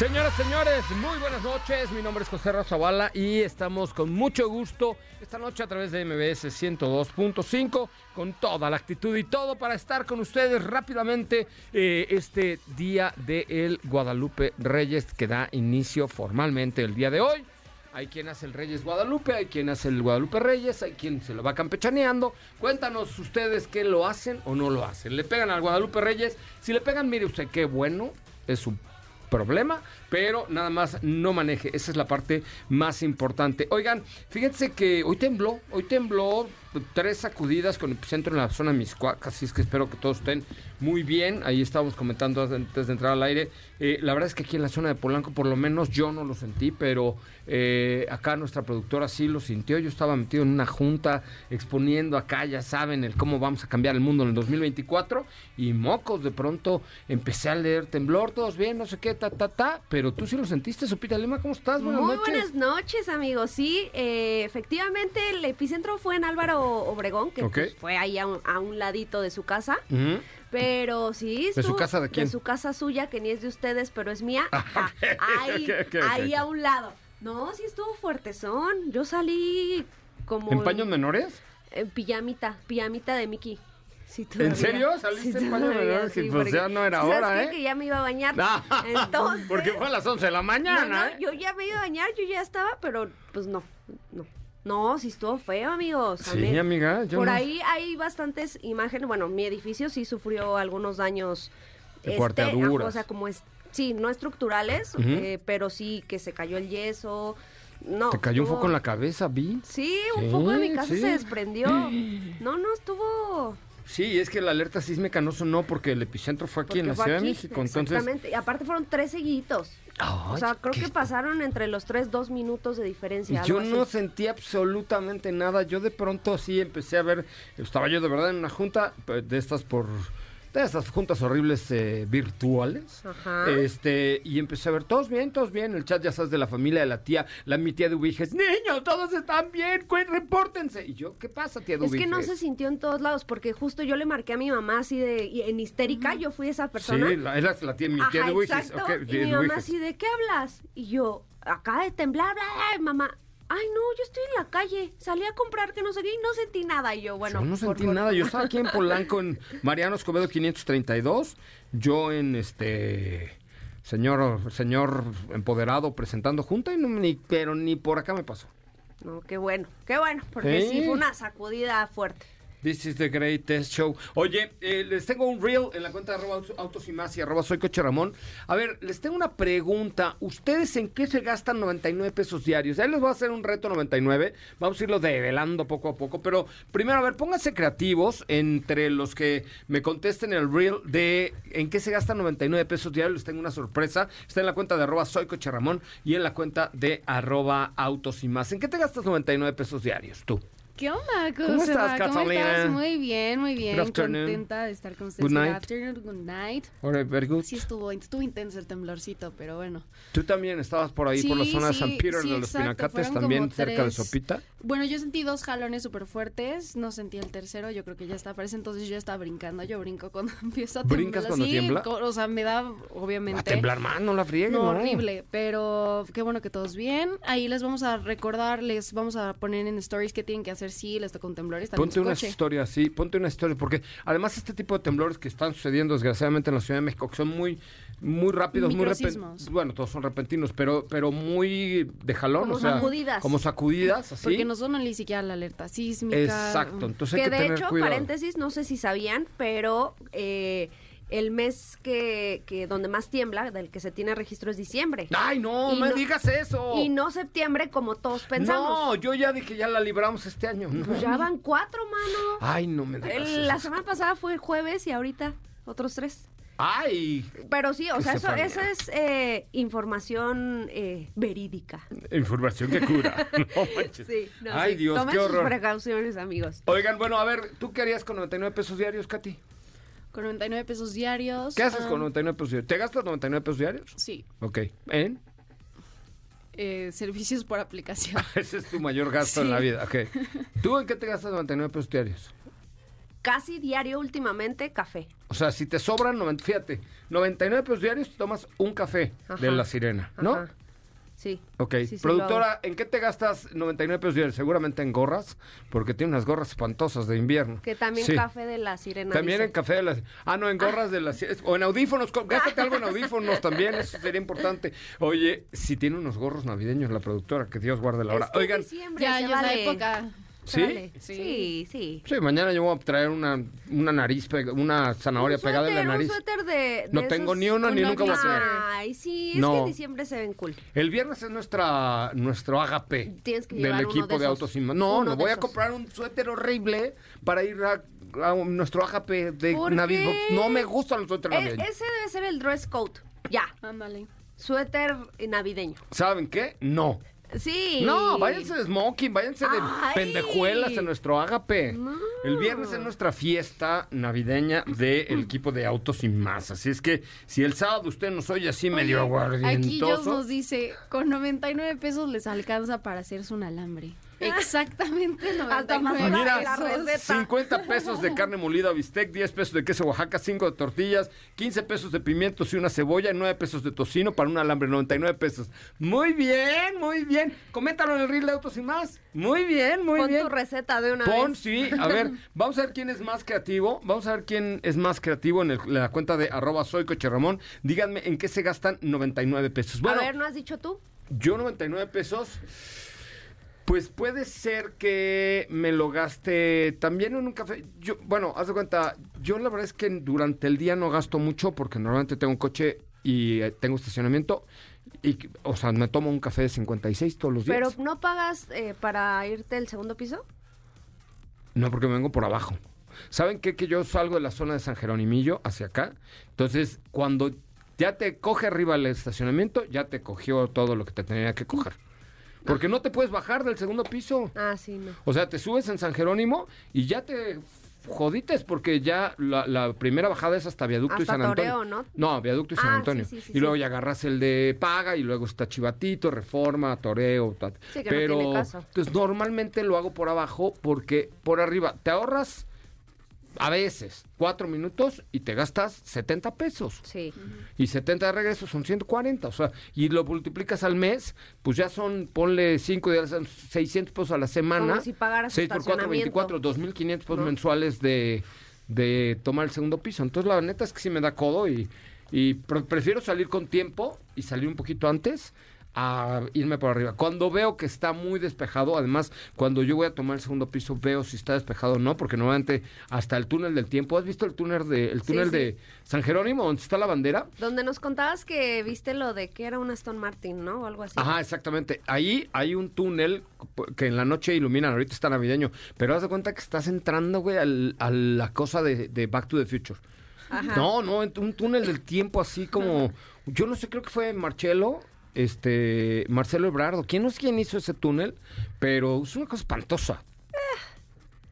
Señoras, señores, muy buenas noches. Mi nombre es José Razabala y estamos con mucho gusto esta noche a través de MBS 102.5 con toda la actitud y todo para estar con ustedes rápidamente eh, este día del Guadalupe Reyes que da inicio formalmente el día de hoy. Hay quien hace el Reyes Guadalupe, hay quien hace el Guadalupe Reyes, hay quien se lo va campechaneando. Cuéntanos ustedes qué lo hacen o no lo hacen. ¿Le pegan al Guadalupe Reyes? Si le pegan, mire usted qué bueno, es su problema, pero nada más no maneje. Esa es la parte más importante. Oigan, fíjense que hoy tembló, hoy tembló tres sacudidas con epicentro en la zona Miscuac, así es que espero que todos estén muy bien. Ahí estábamos comentando antes de entrar al aire. Eh, la verdad es que aquí en la zona de Polanco, por lo menos yo no lo sentí, pero eh, acá nuestra productora sí lo sintió. Yo estaba metido en una junta exponiendo acá, ya saben, el cómo vamos a cambiar el mundo en el 2024. Y mocos, de pronto empecé a leer temblor, todos bien, no sé qué, ta, ta, ta. Pero tú sí lo sentiste, Supita Lima, ¿cómo estás? Buenas Muy buenas noches, amigos. Sí, eh, efectivamente, el epicentro fue en Álvaro Obregón, que pues, fue ahí a un, ladito de su casa. Pero sí. ¿De su casa de quién? De su casa suya, que ni es de ustedes, pero es mía. Ah, ahí, ahí a un lado. No, sí estuvo fuertezón. Yo salí como. ¿En paños menores? En pijamita, pijamita de Mickey. ¿En serio? ¿Saliste en paños menores? pues ya no era hora, ¿eh? que ya me iba a bañar. Entonces. Porque fue a las 11 de la mañana. ¿eh? Yo ya me iba a bañar, yo ya estaba, pero pues no, no. No, sí estuvo feo, amigos. Sí, amiga. Por ahí hay bastantes imágenes. Bueno, mi edificio sí sufrió algunos daños. De este, O sea, como es, sí, no estructurales, eh, pero sí que se cayó el yeso. No. Te cayó un foco en la cabeza, vi. Sí, un foco de mi casa se desprendió. No, no, estuvo. Sí, es que la alerta sísmica no sonó porque el epicentro fue aquí en la Ciudad de México. Exactamente, y aparte fueron tres seguiditos o sea, creo que pasaron entre los tres dos minutos de diferencia. Yo no sentí absolutamente nada. Yo de pronto sí empecé a ver, estaba yo de verdad en una junta de estas por de esas juntas horribles eh, virtuales. Este, y empecé a ver, todos bien, todos bien. El chat, ya sabes, de la familia de la tía, la mi tía de Ubiges, niños, todos están bien, repórtense. Y yo, ¿qué pasa, tía de Es que no se sintió en todos lados, porque justo yo le marqué a mi mamá así de, en histérica, yo fui esa persona. Sí, la, era la tía, mi tía de Ubiges. y mi mamá así de, ¿qué hablas? Y yo, acá de temblar, bla, bla, mamá ay no, yo estoy en la calle, salí a comprar que no sé qué y no sentí nada. Y yo, bueno. Yo no sentí nada, yo estaba aquí en Polanco, en Mariano Escobedo 532, yo en este señor, señor empoderado presentando junta, y no, ni, pero ni por acá me pasó. No, qué bueno, qué bueno, porque sí fue una sacudida fuerte. This is the greatest show. Oye, eh, les tengo un reel en la cuenta de arroba autos y más y arroba soy coche Ramón. A ver, les tengo una pregunta. ¿Ustedes en qué se gastan 99 pesos diarios? Ahí les voy a hacer un reto 99. Vamos a irlo develando poco a poco. Pero primero, a ver, pónganse creativos entre los que me contesten el reel de en qué se gastan 99 pesos diarios. Les tengo una sorpresa. Está en la cuenta de arroba soy coche y en la cuenta de arroba autos y más. ¿En qué te gastas 99 pesos diarios tú? ¿Qué onda? ¿Cómo estás, ¿Cómo Catalina? estás? Muy bien, muy bien. Good afternoon. Contenta de estar con ustedes. Good night. afternoon, good night. Alright, very good. Sí estuvo, estuvo intenso el temblorcito, pero bueno. Tú también estabas por ahí, por la Sí, zona de sí, San Peter sí, de los exacto, Pinacates, también cerca de tres. Sopita. Bueno, yo sentí dos jalones súper fuertes, no sentí el tercero, yo creo que ya está, parece entonces yo ya estaba brincando, yo brinco cuando empiezo a temblar. ¿Brincas cuando Sí, tiembla? O sea, me da, A obviamente... temblar más, no la friegues, No, no. horrible, pero qué bueno que todos bien. Ahí les vamos a recordar, les vamos a poner en stories qué tienen que hacer si les un temblor. Está en Ponte su una coche. historia así, ponte una historia, porque además este tipo de temblores que están sucediendo desgraciadamente en la Ciudad de México, que son muy, muy rápidos, muy repentinos, bueno, todos son repentinos, pero, pero muy de jalón, Como o sea, sacudidas. como sacudidas, así. Porque no son ni siquiera la alerta sísmica. Exacto, entonces hay que que, de tener hecho, cuidado. paréntesis, no sé si sabían, pero eh, el mes que, que donde más tiembla, del que se tiene registro es diciembre. Ay, no, Y me no- digas eso. Y no septiembre como todos pensamos. No, yo ya dije ya la libramos este año. No. Pues ya van cuatro, mano. Ay, no me digas El- eso. la semana pasada fue jueves y ahorita otros tres. Ay, Pero sí, o sea, eso, eso es eh, información eh, verídica. información que cura. No manches. Sí, no, Ay, sí. Dios, Tomen qué sus horror. precauciones, amigos. Oigan, bueno, a ver, ¿tú qué harías con 99 pesos diarios, Katy? Con 99 pesos diarios. ¿Qué haces ah, con 99 pesos diarios? ¿Te gastas 99 pesos diarios? Sí, Ok. ¿En? eh, servicios por aplicación. Ese es tu mayor gasto en la vida. Ok. ¿Tú en qué te gastas 99 pesos diarios? Casi diario últimamente café. O sea, si te sobran, 90, fíjate, 99 pesos diarios, tomas un café de la sirena, ¿no? Ajá. Sí. Ok. Sí, sí, Productora, ¿en qué te gastas 99 pesos diarios? Seguramente en gorras, porque tiene unas gorras espantosas de invierno. Que también Sí. café de la sirena. También dice. en café de las... Ah, no, en gorras de las... O en audífonos. Gástate algo en audífonos también, eso sería importante. Oye, si tiene unos gorros navideños la productora, que Dios guarde la hora. Es que Oigan, diciembre, ya, ya es la época. ¿Sí? vale. Sí. Sí, sí. Sí, mañana yo voy a traer una, una nariz, pega- una zanahoria Un pegada en la nariz. Un suéter de, de No tengo ni uno ni un nunca voy a tener. Ay, sí, es No. que en diciembre se ven cool. El viernes es nuestra nuestro agape Tienes que del equipo de de, autos sin más. No, Uno no voy a comprar un suéter horrible para ir a, a nuestro agape de ¿Por Navidad. No me gustan los suéteres E- navideños. ese debe ser el dress code. Ya, Ándale. suéter navideño. ¿Saben qué? No. Sí. No, váyanse de smoking, váyanse de Ay. pendejuelas en nuestro agape. El viernes es nuestra fiesta navideña del equipo de autos sin más. Así es que si el sábado usted nos oye así medio Oye, Aquí aguardientoso. nos dice, con 99 pesos les alcanza para hacerse un alambre. Exactamente Hasta más 99 Mira, pesos. receta. 50 pesos de carne molida bistec, 10 pesos de queso Oaxaca, 5 de tortillas, 15 pesos de pimientos y una cebolla, 9 pesos de tocino para un alambre, 99 pesos. Muy bien, muy bien. Coméntalo en el reel de autos sin más. Muy bien, muy Pon bien. tu receta de una Pon, vez. sí. A ver, vamos a ver quién es más creativo. Vamos a ver quién es más creativo en, el- en la cuenta de arroba soy Coche Ramón. Díganme en qué se gastan 99 pesos. Bueno, A ver, ¿no has dicho tú? yo 99 pesos. Pues puede ser que me lo gaste también en un café. Yo, bueno, haz de cuenta, yo la verdad es que durante el día no gasto mucho porque normalmente tengo un coche y eh, tengo estacionamiento. Y, o sea, me tomo un café de 56 todos los días. Pero ¿no pagas eh, para irte al segundo piso? No, porque me vengo por abajo. ¿Saben qué? Que yo salgo de la zona de San Jeronimillo hacia acá. Entonces, cuando ya te coge arriba el estacionamiento, ya te cogió todo lo que te tenía que coger. Porque no te puedes bajar del segundo piso. Ah, sí, no. O sea, te subes en San Jerónimo y ya te jodites porque ya la, la primera bajada es hasta Viaducto y San Antonio. Toreo, ¿no? No, Viaducto y San Ah, Antonio. sí, sí, sí, y luego ya agarras el de Paga y luego está Chivatito, Reforma, Toreo. Sí, que no Pero tiene caso. entonces normalmente lo hago por abajo porque por arriba te ahorras a veces cuatro minutos y te gastas 70 pesos. Sí. Y 70 de regreso son 140, o sea, y lo multiplicas al mes, pues ya son, ponle 5 días, son 600 pesos a la semana. Como si pagaras 6 por 4, estacionamiento. 24, 2.500 pesos ¿No? mensuales de, de tomar el segundo piso. Entonces, la neta es que sí me da codo y, y pre- prefiero salir con tiempo y salir un poquito antes a irme por arriba. Cuando veo que está muy despejado, además, cuando yo voy a tomar el segundo piso, veo si está despejado o no, porque normalmente hasta el túnel del tiempo, ¿has visto el túnel de, el túnel sí. de San Jerónimo, donde está la bandera? Donde nos contabas que viste lo de que era un Aston Martin, ¿no? O algo así. Ajá, exactamente. Ahí hay un túnel que en la noche iluminan, ahorita está navideño, pero haz de cuenta que estás entrando, güey, al- a la cosa de, de Back to the Future. Ajá. No, no, un túnel del tiempo así como, yo no sé, creo que fue Marcelo, este, Marcelo Ebrardo, quién no sé quién hizo ese túnel, pero es una cosa espantosa.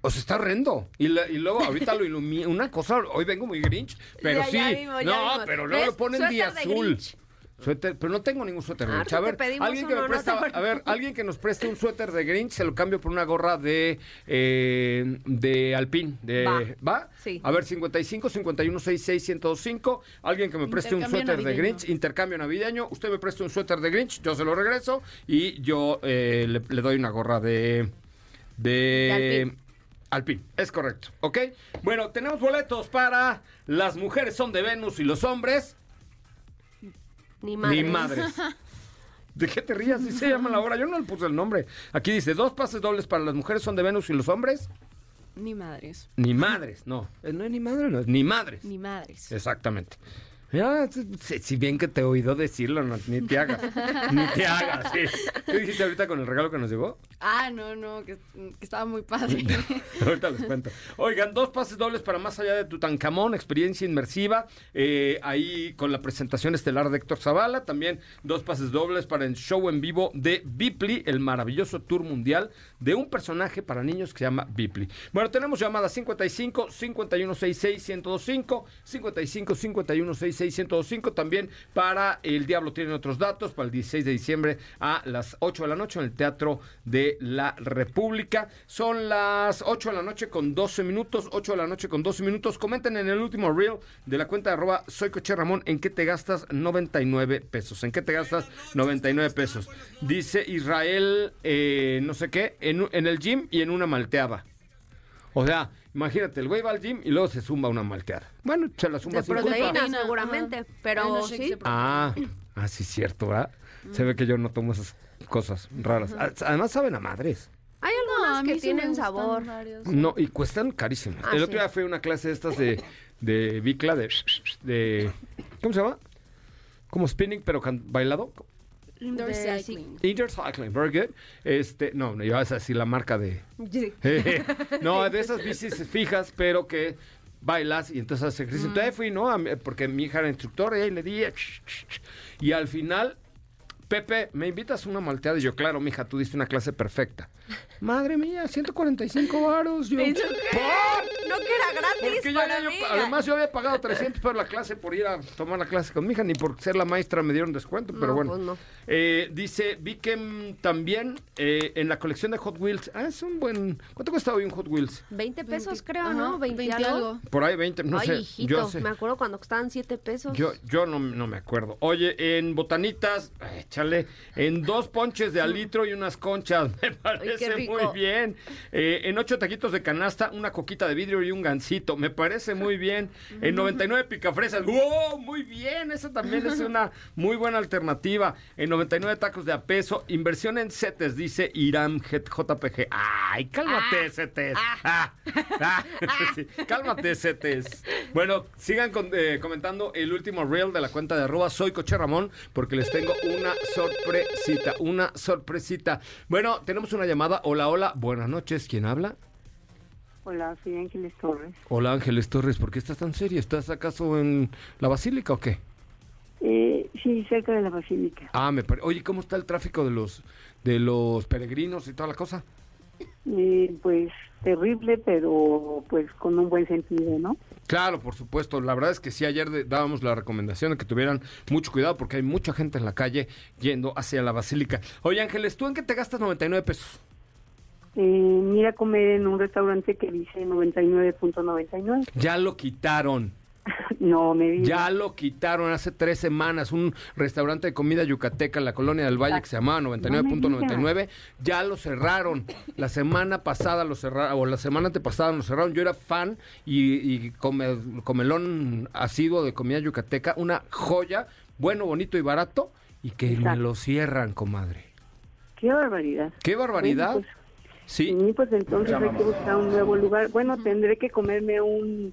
O sea, está horrendo. Y, la- y luego ahorita lo ilumina. Una cosa, hoy vengo muy grinch, pero Ya, sí. ya vimos, ya no, pero luego ¿Ves? le ponen Suéter de azul. Grinch. Suéter, pero no tengo ningún suéter de Grinch. A ver, alguien que me presta, a ver, alguien que nos preste un suéter de Grinch, se lo cambio por una gorra de eh, de Alpine. De, Va. ¿Va? Sí. A ver, 55 51 66 1025. Alguien que me preste un suéter de. Grinch, intercambio navideño. Usted me presta un suéter de Grinch, yo se lo regreso y yo eh, le, le doy una gorra de de, De Alpine. Alpine, es correcto, ¿ok? Bueno, tenemos boletos para Las mujeres son de Venus y los hombres Ni madre. ni madres. ¿De qué te rías? Así se llama la obra. Yo no le puse el nombre. Aquí dice, dos pases dobles para las mujeres son de Venus y los hombres. Ni madres. Ni madres, no. Eh, No es ni madre, no es ni madres. Ni madres. Exactamente. Ya, si, si bien que te he oído decirlo, no, ni te hagas. ni te hagas, sí. ¿Qué dijiste ahorita con el regalo que nos llegó? Ah, no, no, que, que estaba muy padre. Ahorita les cuento. Oigan, dos pases dobles para Más Allá de Tutankamón, experiencia inmersiva, eh, ahí con la presentación estelar de Héctor Zavala. También dos pases dobles para el show en vivo de Bipli, el maravilloso tour mundial de un personaje para niños que se llama Bipli. Bueno, tenemos llamadas 55 5166 1025, 55 5166 1025. También para El Diablo tienen otros datos, para el 16 de diciembre a las 8 de la noche en el Teatro de la República. Son las 8 de la noche con 12 minutos, 8 de la noche con 12 minutos. Comenten en el último reel de la cuenta de arroba soy Coche Ramón en qué te gastas 99 pesos. ¿En qué te gastas 99 pesos? Dice Israel, eh, no sé qué, en, en el gym y en una malteada. O sea, imagínate, el güey va al gym y luego se zumba una malteada. Bueno, se la zumba De sin culpa. proteína, seguramente. ajá. Pero sí. Ah, ah, sí, cierto, ¿verdad? Se ve que yo no tomo esas cosas raras. Ah, Además saben a madres. Hay No, algunas mí que sí tienen sabor. varios. No, y cuestan carísimo. Ah, el otro sí. día fui a una clase de estas de, de bicla, de, de... ¿Cómo se llama? Como spinning, pero bailado. Indoor De- cycling. Indoor cycling, very good. Este, no, no ibas a decir la marca de... Sí. no, de esas bicis fijas, pero que bailas y entonces haces ejercicio. Entonces fui, ¿no? A porque mi hija era instructora y ahí le di... Y al final, Pepe, ¿me invitas a una malteada? Y yo, claro, mija, tú diste una clase perfecta. Madre mía, 145 varos. Yo. ¿por? No que era gratis Porque ya para había- mí. además yo había pagado 300 por la clase por ir a tomar la clase con mi hija, ni por ser la maestra me dieron descuento, pero No, bueno. pues no. Eh, dice, vi que mm, también eh, en la colección de Hot Wheels, ah, es un buen... ¿Cuánto cuesta hoy un Hot Wheels? 20 pesos, 20, creo, ajá, ¿no? 20, 20 algo. algo. Por ahí 20, no Ay, sé. hijito, yo sé. me acuerdo cuando costaban 7 pesos. Yo, yo no, no me acuerdo. Oye, en botanitas, échale, en dos ponches de alitro y unas conchas. Me parece muy bien. Eh, en ocho taquitos de canasta, una coquita de vidrio y un gansito. Me parece muy bien. En 99 picafresas. ¡Wow! Muy bien. Esa también es una muy buena alternativa. En 99 tacos de a peso. Inversión en CETES, dice Iram JPG. ¡Ay, cálmate, CETES! Ah, ah, sí, Cálmate, CETES. Bueno, sigan con- eh, comentando el último reel de la cuenta de arroba soy Coche Ramón, porque les tengo una sorpresita, una sorpresita. Bueno, tenemos una llamada. Hola, hola, buenas noches. ¿Quién habla? Hola, soy Ángeles Torres. Hola, Ángeles Torres. ¿Por qué estás tan serio? ¿Estás acaso en la basílica o qué? Eh, sí, cerca de la basílica. Ah, me parece. Oye, ¿cómo está el tráfico de los de los peregrinos y toda la cosa? Eh, pues terrible, pero pues con un buen sentido, ¿no? Claro, por supuesto. La verdad es que sí, ayer dábamos la recomendación de que tuvieran mucho cuidado porque hay mucha gente en la calle yendo hacia la basílica. Oye, Ángeles, ¿tú en qué te gastas 99 pesos? Eh, mira a comer en un restaurante que dice 99.99. Ya lo quitaron. no, me digas. Ya lo quitaron hace tres semanas. Un restaurante de comida yucateca en la colonia del Valle que se llamaba 99.99. Ya lo cerraron. La semana pasada lo cerraron, o la semana antepasada lo cerraron. Yo era fan y, y come- comelón asiduo de comida yucateca. Una joya, bueno, bonito y barato. Y que me lo cierran, comadre. Qué barbaridad. ¡Qué barbaridad! Bueno, Sí. Sí, pues entonces hay que buscar un nuevo lugar. Bueno, tendré que comerme un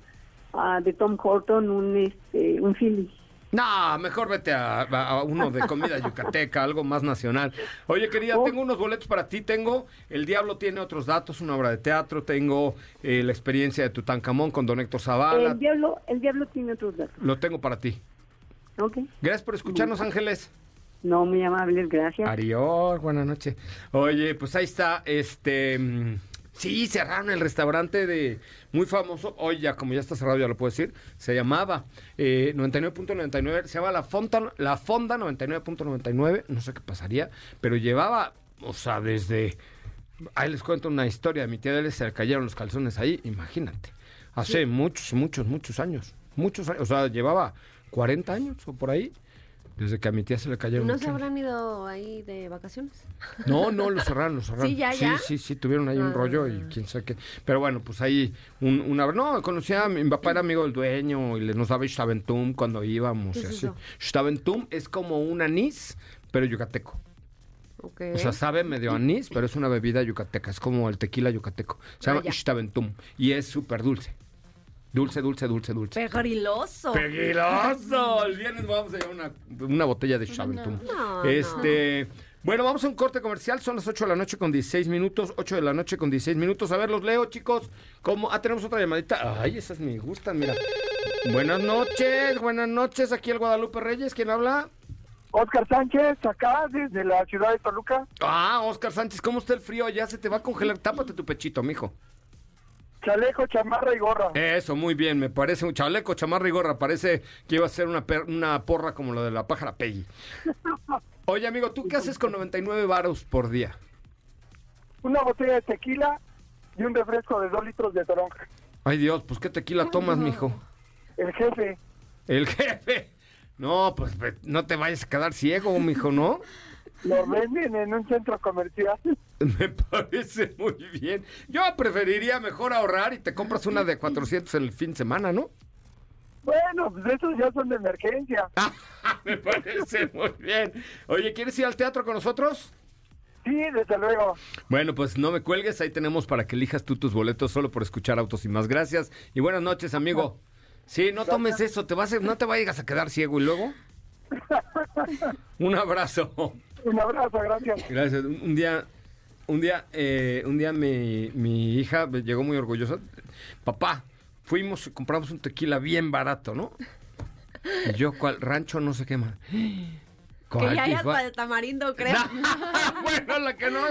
de Tom Horton, un este, un Philly. No, mejor vete a, a uno de comida yucateca, algo más nacional. Oye, querida, Oh. tengo unos boletos para ti. Tengo El Diablo tiene otros datos, una obra de teatro. Tengo eh, la experiencia de Tutankamón con Don Héctor Zavala. El diablo, el diablo tiene otros datos. Lo tengo para ti. ¿Ok? Gracias por escucharnos, Ángeles. No, muy amables, gracias. Arior, buenas noches. Oye, pues ahí está, este... Sí, cerraron el restaurante de muy famoso, hoy ya como ya está cerrado ya lo puedo decir, se llamaba eh, 99.99, se llama La Fonda, La Fonda 99.99, no sé qué pasaría, pero llevaba, o sea, desde, ahí les cuento una historia, a mi tía de se le cayeron los calzones ahí, imagínate, hace muchos, muchos, muchos años, muchos años, o sea, llevaba 40 años o por ahí. Desde que a mi tía se le cayeron. ¿No se habrán ido ahí de vacaciones? No, no, lo cerraron, lo cerraron. Sí, ya, ya. Sí, sí, sí, tuvieron ahí un rollo y quién sabe qué. Pero bueno, pues ahí un, una... No, conocía, mi papá era amigo del dueño y le nos daba Staventum cuando íbamos y así. Staventum es como un anís, pero yucateco. Okay. O sea, sabe medio anís, pero es una bebida yucateca. Es como el tequila yucateco. Se llama Ah, ya. Staventum y es súper dulce. Dulce, dulce, dulce, dulce. Pegriloso. ¡Peguiloso! El viernes vamos a llevar una, una botella de Chaventum. No, este. Bueno, vamos a un corte comercial. Son las 8 de la noche con 16 minutos. 8 de la noche con 16 minutos. A ver, los leo, chicos. ¿Cómo? Ah, tenemos otra llamadita. Ay, esas me gustan, mira. Buenas noches, buenas noches. Aquí el Guadalupe Reyes. ¿Quién habla? Oscar Sánchez, acá desde la ciudad de Toluca. Ah, Oscar Sánchez. ¿Cómo está el frío? Ya se te va a congelar. Tápate tu pechito, mijo. Chaleco, chamarra y gorra. Eso, muy bien. Me parece un chaleco, chamarra y gorra. Parece que iba a ser una, per- una porra como la de la pájara Peggy. Oye, amigo, ¿tú qué haces con 99 varos por día? Una botella de tequila y un refresco de dos litros de toronja. Ay, Dios, pues qué tequila tomas, mijo. El jefe. El jefe. No, pues no te vayas a quedar ciego, mijo, ¿no? Lo venden en un centro comercial. Me parece muy bien. Yo preferiría mejor ahorrar y te compras una de 400 en el fin de semana, ¿no? Bueno, pues esos ya son de emergencia. Me parece muy bien. Oye, ¿quieres ir al teatro con nosotros? Sí, desde luego. Bueno, pues no me cuelgues, ahí tenemos para que elijas tú tus boletos solo por escuchar Autos y más. Gracias y buenas noches, amigo. Sí, no tomes eso, te vas a- no te vayas a quedar ciego y luego. Un abrazo. Un abrazo, gracias. Gracias. Un, día, un día, eh, un día mi, mi hija llegó muy orgullosa. Papá, fuimos y compramos un tequila bien barato, ¿no? Y yo, ¿cuál? Rancho no sé qué más. Que ¿Cuál ya hay hasta el tamarindo, creo. bueno, la que no.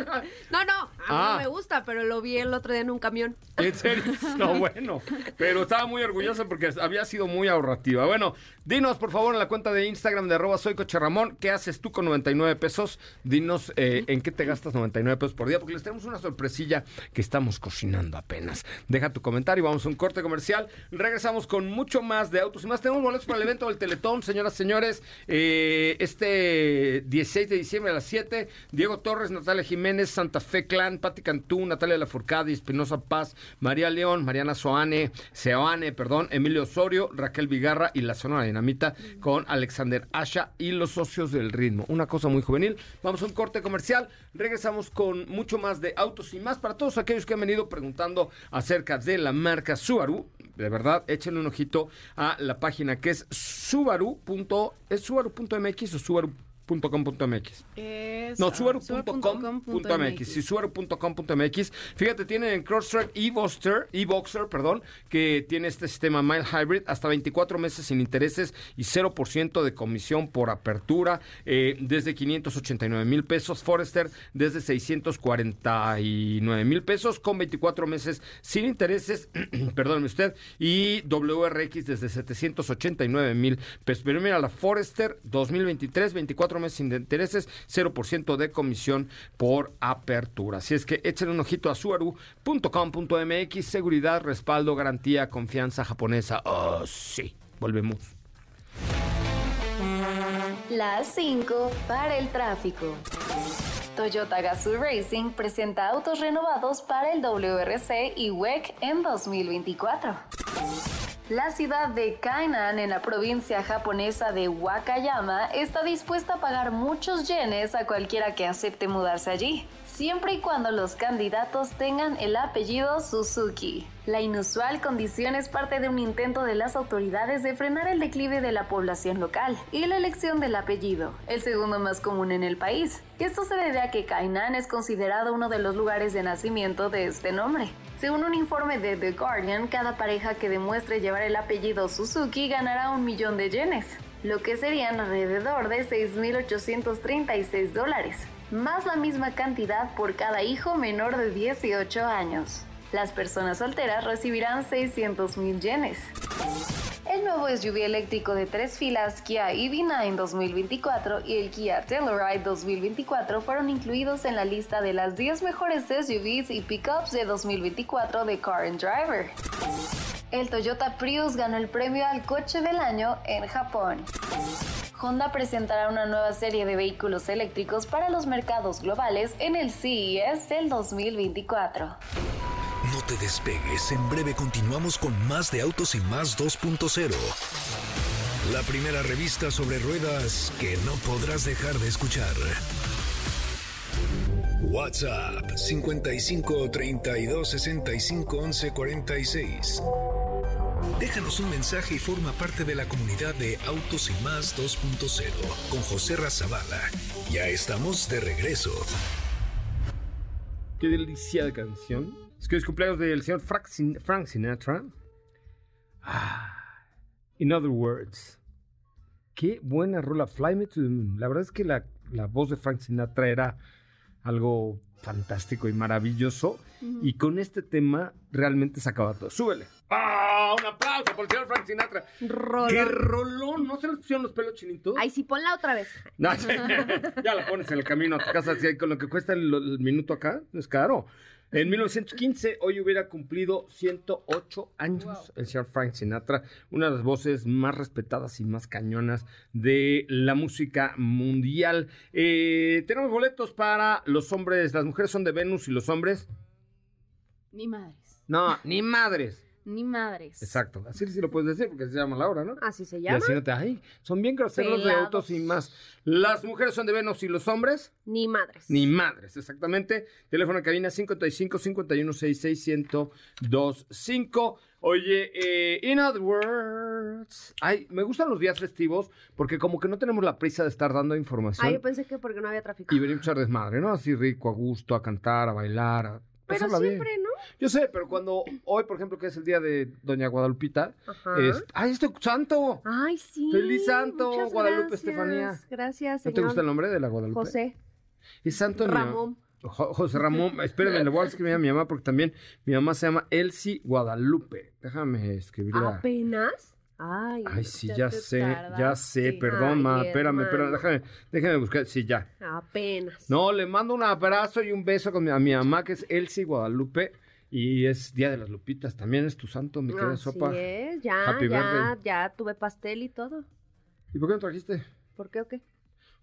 No, no, a mí Ah. no me gusta, pero lo vi el otro día en un camión. En serio, no, bueno. Pero estaba muy orgullosa porque había sido muy ahorrativa. Bueno, dinos por favor en la cuenta de Instagram de arroba soy Ramón, ¿qué haces tú con 99 pesos? Dinos eh, en qué te gastas 99 pesos por día, porque les tenemos una sorpresilla que estamos cocinando apenas. Deja tu comentario, vamos a un corte comercial. Regresamos con mucho más de autos y más. Tenemos boletos para el evento del Teletón, señoras y señores. Eh, este 16 de diciembre a las 7, Diego Torres, Natalia Jiménez, Santa Fe Clan, Pati Cantú, Natalia Lafourcade, Espinosa Paz, María León, Mariana Soane, Seoane, perdón, Emilio Osorio, Raquel Vigarra y la Sonora Con Alexander Asha y los socios del ritmo. Una cosa muy juvenil. Vamos a un corte comercial. Regresamos con mucho más de autos y más para todos aquellos que han venido preguntando acerca de la marca Subaru. De verdad, échenle un ojito a la página que es subaru. ¿Es subaru.mx o subaru.com.mx? Es, No, ah, subaru.com.mx. Sí, subaru.com.mx. Fíjate, tienen el Crosstrek e-Boxster, e-Boxer, perdón, que tiene este sistema Mile Hybrid hasta 24 meses sin intereses y 0% de comisión por apertura, eh, desde 589 mil pesos. Forester desde 649 mil pesos con 24 meses sin intereses, perdóneme usted, y WRX desde 789 mil pesos. Pero mira, la Forester 2023, 24 meses sin intereses, 0% de comisión por apertura. Así es que échenle un ojito a suaru.com.mx, seguridad, respaldo, garantía, confianza japonesa. Oh, sí. Volvemos. Las 5 para el tráfico. Toyota Gazoo Racing presenta autos renovados para el WRC y WEC en 2024. La ciudad de Kainan en la provincia japonesa de Wakayama está dispuesta a pagar muchos yenes a cualquiera que acepte mudarse allí, siempre y cuando los candidatos tengan el apellido Suzuki. La inusual condición es parte de un intento de las autoridades de frenar el declive de la población local y la elección del apellido, el segundo más común en el país. Esto se debe a que Kainan es considerado uno de los lugares de nacimiento de este nombre. Según un informe de The Guardian, cada pareja que demuestre llevar el apellido Suzuki ganará un millón de yenes. lo que serían alrededor de 6.836 dólares, más la misma cantidad por cada hijo menor de 18 años. Las personas solteras recibirán 600.000 yenes. El nuevo SUV eléctrico de tres filas Kia EV9 2024 y el Kia Telluride 2024 fueron incluidos en la lista de las 10 mejores SUVs y pickups de 2024 de Car and Driver. El Toyota Prius ganó el premio al coche del año en Japón. Honda presentará una nueva serie de vehículos eléctricos para los mercados globales en el CES del 2024. No te despegues, en breve continuamos con más de Autos y Más 2.0. La primera revista sobre ruedas que no podrás dejar de escuchar. WhatsApp 55 32 65 11 46. Déjanos un mensaje y forma parte de la comunidad de Autos y Más 2.0 con José Razabala. Ya estamos de regreso. Qué delicia de canción. Es que es cumpleaños del señor Frank Sinatra. Ah, in other words. Qué buena rola, Fly Me to the Moon. La verdad es que la, la voz de Frank Sinatra era algo fantástico y maravilloso. Y con este tema realmente se acaba todo. ¡Súbele! ¡Ah! ¡Un aplauso por el señor Frank Sinatra! Rolón. ¡Qué rolón! ¿No se les pusieron los pelos chinitos? Ay, sí, ponla otra vez. No, ya la pones en el camino a tu casa, así, con lo que cuesta el, el minuto acá, no es caro. En 1915, hoy hubiera cumplido 108 años el señor Frank Sinatra, una de las voces más respetadas y más cañonas de la música mundial. Eh, tenemos boletos para los hombres, las mujeres son de Venus y los hombres, Ni madres. no, ni madres. Ni madres. Exacto, así sí lo puedes decir porque se llama la hora, ¿no? Así se Y llama. así no te, ay, son bien groseros de Pelados. autos y más. Las mujeres son de Venus y los hombres. Ni madres. Ni madres, exactamente. Teléfono de cabina 55 51 66 1025. Oye, eh, in other words, ay, me gustan los días festivos porque como que no tenemos la prisa de estar dando información Ay, yo pensé que porque no había tráfico. y venir a echar desmadre, ¿no? Así rico, a gusto, a cantar, a bailar, a Pero pasarla bien. siempre, ¿no? Yo sé, pero cuando hoy, por ejemplo, que es el día de Doña Guadalupita, Ajá. es, ay, este santo. Ay, sí. ¡Feliz santo, muchas Guadalupe gracias. Estefanía! Gracias, ¿No señor. te gusta el nombre de la Guadalupe? José Es santo Ramón. Jo- José Ramón, espérenme, le voy a escribir a mi mamá porque también mi mamá se llama Elsie Guadalupe. Déjame escribirle. a- ¿Apenas? Ay, Ay, sí, ya sé, ya sé, perdón, ma, Ay, espérame, espérame, hermano. déjame, déjame buscar, sí, ya. apenas. No, le mando un abrazo y un beso con mi- a mi mamá que es Elsie Guadalupe y es Día de las Lupitas, también es tu santo, mi querida sopa. es, ya, Happy ya, birthday. ya tuve pastel y todo. ¿Y por qué no trajiste? ¿Por qué o qué?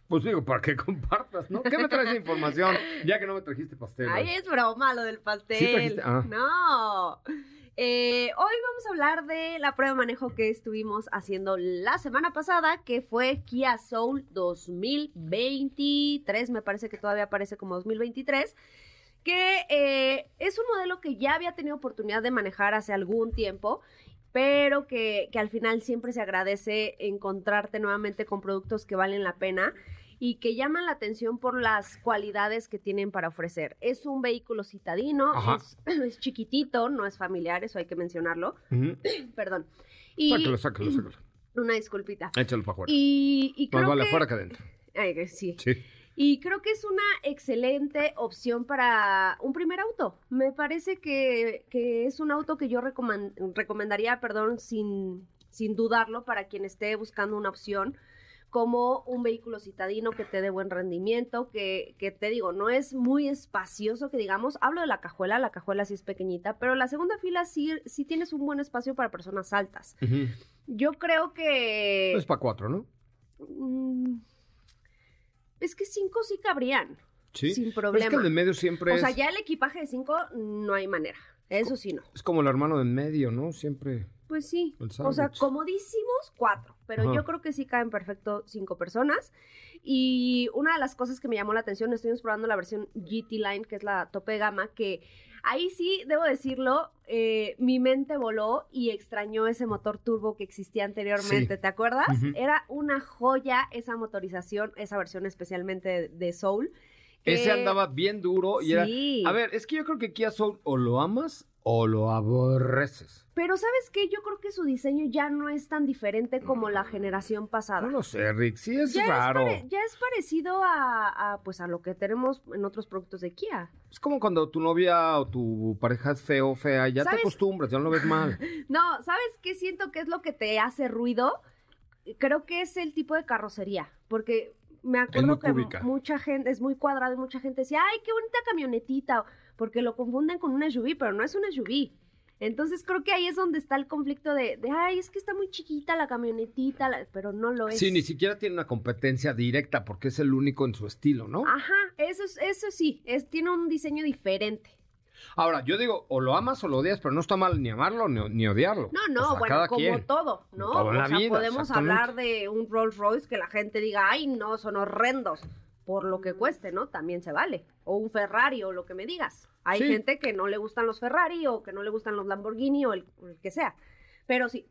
Pues digo, para que compartas, ¿no? ¿Qué me traes de información? Ya que no me trajiste pastel. Ay, es broma lo del pastel. ¿Sí trajiste? Ah. No. Eh, hoy vamos a hablar de la prueba de manejo que estuvimos haciendo la semana pasada, que fue Kia Soul 2023, me parece que todavía aparece como 2023, que eh, es un modelo que ya había tenido oportunidad de manejar hace algún tiempo, pero que, que al final siempre se agradece encontrarte nuevamente con productos que valen la pena y que llaman la atención por las cualidades que tienen para ofrecer. Es un vehículo citadino, es, es chiquitito, no es familiar, eso hay que mencionarlo, perdón. Y Sácalo, sácalo, sácalo. una disculpita. Échalo para afuera. Y, y Más creo vale que... afuera que adentro. Ay, que sí. Sí. Y creo que es una excelente opción para un primer auto. Me parece que, que es un auto que yo recomendaría, perdón, sin, sin dudarlo, para quien esté buscando una opción como un vehículo citadino que te dé buen rendimiento, que, que te digo, no es muy espacioso, que digamos, hablo de la cajuela, la cajuela sí es pequeñita, pero la segunda fila sí, sí tienes un buen espacio para personas altas. Yo creo que... Es para cuatro, ¿no? Mm, Es que cinco sí cabrían. Sí. Sin Pero es que el problema. de medio siempre O es, sea, ya el equipaje de cinco no hay manera. Eso sí no. es como el hermano de en medio, ¿no? Siempre. Pues sí. O sea, comodísimos, cuatro. Pero Ajá. yo creo que sí caen perfecto cinco personas. Y una de las cosas que me llamó la atención, estuvimos probando la versión GT Line, que es la tope de gama, que ahí sí, debo decirlo, eh, mi mente voló y extrañó ese motor turbo que existía anteriormente. Sí. ¿Te acuerdas? Era una joya esa motorización, esa versión especialmente de, de Soul. Ese andaba bien duro y era. Sí. A ver, es que yo creo que Kia Soul o lo amas o lo aborreces. Pero ¿sabes qué? Yo creo que su diseño ya no es tan diferente como la generación pasada. No lo sé, Rick, sí es ya raro. Es ya es parecido a, a, pues a lo que tenemos en otros productos de Kia. Es como cuando tu novia o tu pareja es feo fea, ya te acostumbras, ya no lo ves mal. No, ¿sabes qué siento que es lo que te hace ruido? Creo que es el tipo de carrocería, porque me acuerdo que cúbica. mucha gente es muy cuadrado y mucha gente decía, "Ay, qué bonita camionetita", porque lo confunden con una SUV, pero no es una SUV. Entonces creo que ahí es donde está el conflicto de, de ay, es que está muy chiquita la camionetita, la-", pero no lo es. Sí, ni siquiera tiene una competencia directa porque es el único en su estilo, ¿no? Ajá, eso, es- eso sí, es, tiene un diseño diferente. Ahora, yo digo, o lo amas o lo odias, pero no está mal ni amarlo ni, ni odiarlo. No, no, O sea, bueno, como quien. todo, ¿no? Todo la o sea, vida, podemos hablar de un Rolls Royce que la gente diga, ay, no, son horrendos, por lo que cueste, ¿no? También se vale. O un Ferrari o lo que me digas. Hay Sí. gente que no le gustan los Ferrari o que no le gustan los Lamborghini o el, que sea. Pero sí.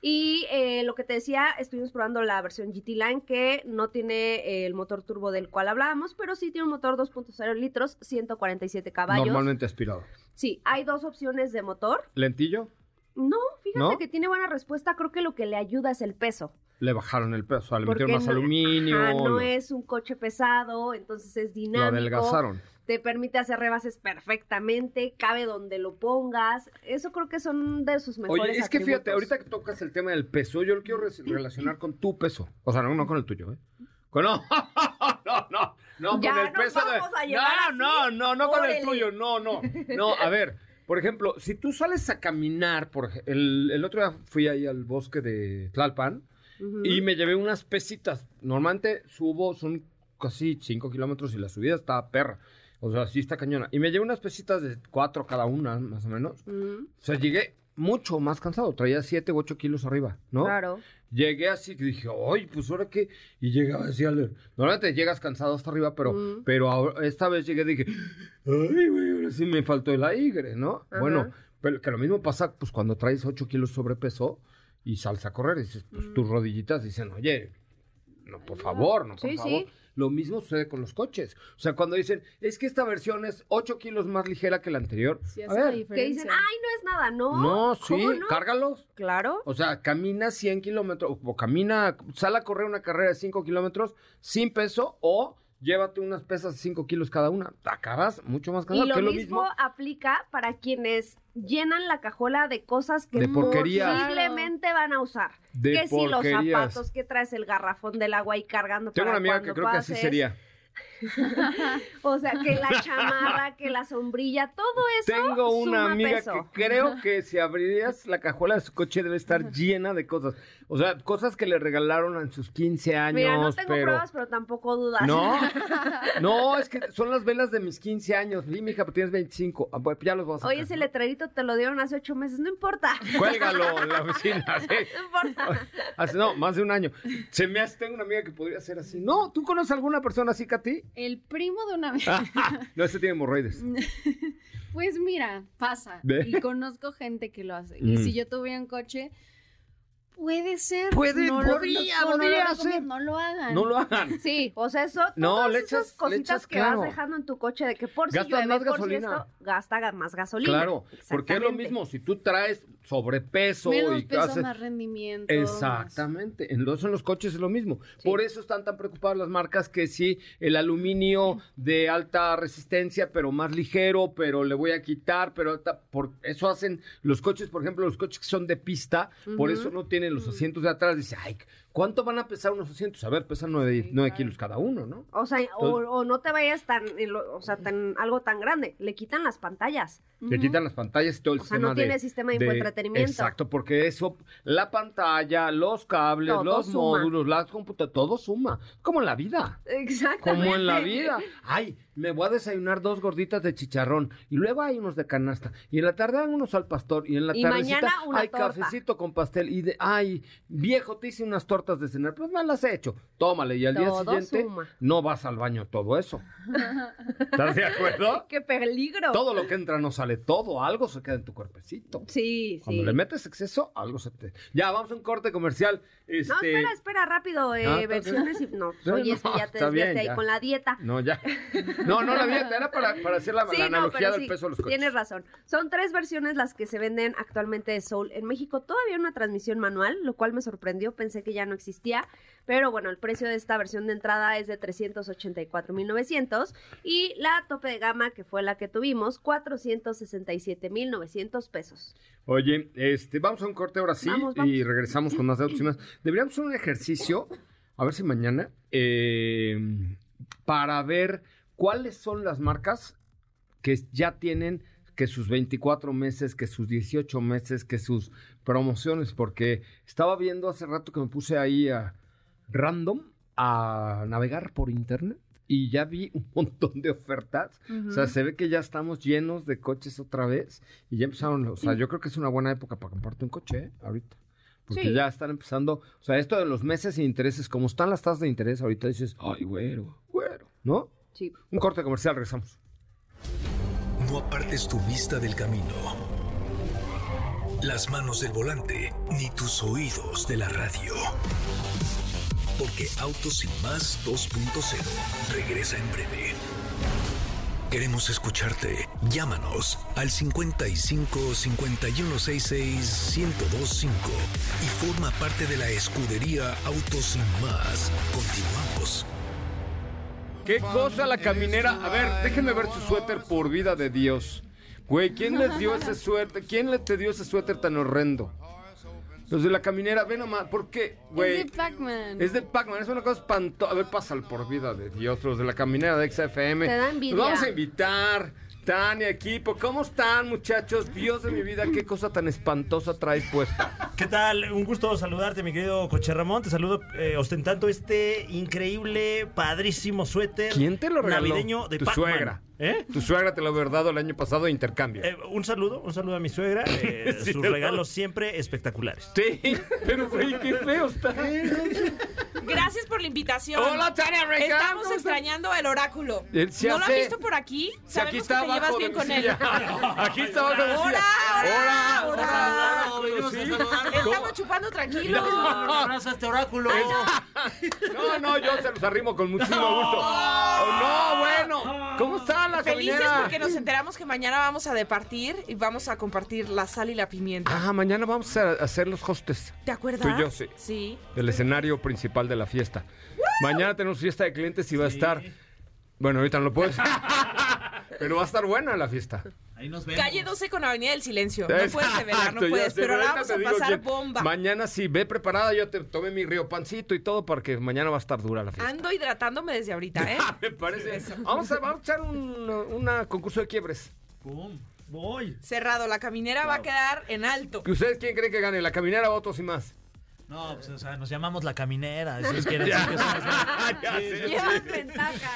Y eh, lo que te decía, estuvimos probando la versión GT Line que no tiene eh, el motor turbo del cual hablábamos, pero sí tiene un motor 2.0 litros, 147 caballos. Normalmente aspirado. Sí, hay dos opciones de motor. ¿Lentillo? No, fíjate ¿No? que tiene buena respuesta. Creo que lo que le ayuda es el peso. Le bajaron el peso, o sea, le metieron más no- aluminio, ajá, no lo, es un coche pesado, entonces es lo dinámico. adelgazaron. Te permite hacer rebases perfectamente, cabe donde lo pongas. Eso creo que son de sus mejores Oye, es que fíjate, ahorita que tocas el tema del peso, yo lo quiero re- relacionar con tu peso. O sea, no, no con el tuyo, ¿eh? Con, no, no, no, no, Ya con el peso de... No, no, no, no con el tuyo, no, no. No, a ver, por ejemplo, si tú sales a caminar, por el, el otro día fui ahí al bosque de Tlalpan Y me llevé unas pesitas. Normalmente subo, son casi 5 kilómetros y la subida está perra. O sea, sí está cañona. Y me llevé unas pesitas de 4 cada una, más o menos. Ujú, O sea, llegué mucho más cansado. Traía 7 u 8 kilos arriba, ¿no? Claro. Llegué así que dije, ay, pues ahora qué. Y llegaba así al. Normalmente llegas cansado hasta arriba, pero, pero ahora- esta vez llegué y dije, ay, güey, ahora sí me faltó el aire, ¿no? Bueno, pero que lo mismo pasa pues cuando traes 8 kilos sobrepeso y sales a correr. Y dices, pues tus rodillitas dicen, oye, no, por favor, no, por Mm. Sí, favor. sí. Lo mismo sucede con los coches. O sea, cuando dicen, es que esta versión es 8 kilos más ligera que la anterior. Sí a hace la ver, Que dicen, ay, no es nada, ¿no? no, sí, cárgalos. Claro. O sea, camina 100 kilómetros, o camina, sale a correr una carrera de 5 kilómetros sin peso, o llévate unas pesas de 5 kilos cada una. Acabas mucho más Y cansado, lo que mismo, lo mismo. aplica para quienes llenan la cajuela de cosas que De porquerías. posiblemente van a usar. De que si los porquerías. zapatos, que traes el garrafón del agua ahí cargando Tengo para una amiga que creo que así pases. sería. O sea, que la chamarra, que la sombrilla, todo eso Tengo una suma amiga peso. que creo que si abrirías la cajuela de su coche debe estar llena de cosas. O sea, cosas que le regalaron en sus 15 años, Mira, no tengo pero... pruebas, pero tampoco dudas. No, no, es que son las velas de mis 15 años. Mija, pero tienes 25. Ah, pues, ya los vas a Oye, ese letrerito te lo dieron hace ocho meses, no importa. Cuélgalo en la oficina, sí. No importa. Hace, no, más de un año. Se me hace, tengo una amiga que podría ser así. No, ¿tú conoces alguna persona así, Katy? El primo de una vez. no, ese tiene hemorroides. Pues mira, pasa. Y conozco gente que lo hace. Y Mm. si yo tuviera un coche, puede ser. Puede- no lo- podría, no, no lo podría ser. No lo hagan. No lo hagan. Sí, o sea, eso, No, todas le esas cositas que claro. vas dejando en tu coche de que por si llueve, más por si gasolina. esto, gasta ga- más gasolina. Claro, porque es lo mismo. Si tú traes sobrepeso Menos y peso, más rendimiento. Exactamente, en los, en los coches es lo mismo. Por eso están tan preocupadas las marcas que sí, el aluminio de alta resistencia, pero más ligero, pero le voy a quitar, pero por eso hacen los coches, por ejemplo, los coches que son de pista, por eso no tienen los asientos de atrás. Dice, ay, ¿cuánto van a pesar unos asientos? A ver, pesan nueve, nueve kilos cada uno, ¿no? O sea, o, o no te vayas tan, lo- o sea, tan, algo tan grande. Le quitan las pantallas. Le quitan las pantallas y todo el O sea, sistema no de- tiene sistema de infoentretenimiento. Exacto, porque eso, la pantalla, los cables, Todo los suma. módulos, las computadoras, todo suma. Como en la vida. Exactamente. Como en la vida. Ay, me voy a desayunar dos gorditas de chicharrón. Y luego hay unos de canasta. Y en la tarde hay unos al pastor. Y en la Y tardecita una hay torta. cafecito con pastel. Y de, ay, viejo, te hice unas tortas de cenar, pues mal las he hecho. Tómale, y al día siguiente suma. no vas al baño todo eso. ¿Estás de acuerdo? ¡Qué peligro! Todo lo que entra no sale todo, algo se queda en tu cuerpecito. Sí, Cuando sí. le metes exceso, algo se te... Ya, vamos a un corte comercial. Este... No, espera, espera, rápido. eh, Ah, versiones y... No, No, oye, es que ya te bien, desviaste ahí ya. con la dieta. No, ya. No, no la dieta, era para, para hacer la, Sí, la no, analogía del sí, peso de los coches. Tienes razón. Son tres versiones las que se venden actualmente de Soul en México. Todavía una transmisión manual, lo cual me sorprendió. Pensé que ya no existía. Pero bueno, el precio de esta versión de entrada es de 384,900 y la tope de gama, que fue la que tuvimos, 467,900 pesos. Oye, este, vamos a un corte ahora sí Vamos, vamos. y regresamos con más de autos y más. Deberíamos hacer un ejercicio, a ver si mañana, eh, para ver cuáles son las marcas que ya tienen que sus 24 meses, que sus 18 meses, que sus promociones, porque estaba viendo hace rato que me puse ahí a random a navegar por internet y ya vi un montón de ofertas. O sea, se ve que ya estamos llenos de coches otra vez y ya empezaron, o sea, yo creo que es una buena época para comprarte un coche ¿eh? ahorita. Porque Sí. ya están empezando, o sea, esto de los meses sin intereses, como están las tasas de interés, ahorita dices, ay, güero, güero, ¿no? Sí. Un corte comercial, regresamos. No apartes tu vista del camino, las manos del volante, ni tus oídos de la radio. Porque Autos y más 2.0 regresa en breve. Queremos escucharte. Llámanos al 55 5166 1025 y forma parte de la escudería Autos y más. Continuamos. ¿Qué cosa la caminera? A ver, déjenme ver su suéter por vida de Dios. Güey, ¿quién les dio ese suéter? ¿Quién le te dio ese suéter tan horrendo? Los de la caminera, ve nomás, ¿por qué, güey? Es de Pac-Man. Es de Pac-Man, es una cosa espantosa. A ver, pásalo por vida de Dios, los de la caminera de XFM. Te da envidia. Los vamos a invitar. Tania, equipo, ¿cómo están, muchachos? Dios de mi vida, qué cosa tan espantosa traes puesta. ¿Qué tal? Un gusto saludarte, mi querido Coche Ramón. Te saludo eh, ostentando este increíble, padrísimo suéter. ¿Quién te lo regaló? Navideño de Tu suegra. ¿Eh? Tu suegra te lo había dado el año pasado de intercambio. Eh, un saludo, un saludo a mi suegra. eh, Sí, sus regalos siempre espectaculares. Sí, pero güey, qué feo está. Gracias por la invitación. Hola, Tania Estamos extrañando el oráculo. Se ¿No lo has visto por aquí? Si aquí está que te llevas bien con él. Aquí está abajo de mi Hola, hola, Hola, hola. Sí. Estamos chupando tranquilo. abrazo a este oráculo. No, no, yo se los arrimo con muchísimo gusto. Oh, no, bueno. ¿Cómo está Felices porque nos enteramos que mañana vamos a departir y vamos a compartir la sal y la pimienta. Ah, mañana vamos a hacer los hostes ¿Te acuerdas? Tú y yo, sí. Sí. del escenario principal de la fiesta. Mañana tenemos fiesta de clientes y va a estar. Bueno, ahorita no lo puedo decir. Pero va a estar buena la fiesta. Ahí nos vemos. Calle 12 con Avenida del Silencio. No puedes revelar, no puedes, sé, pero ahora vamos a pasar bomba. Mañana sí, ve preparada. Yo te tomé mi río pancito y todo porque mañana va a estar dura la fiesta. Ando hidratándome desde ahorita, ¿eh? Me parece. Vamos a, vamos a echar un una concurso de quiebres. Pum, voy. Cerrado, la caminera va a quedar en alto. ¿Que ustedes quién creen que gane? ¿La caminera o otros y más? No, pues, o sea, nos llamamos la caminera. Si es que decir que somos- Ya Sí, sí.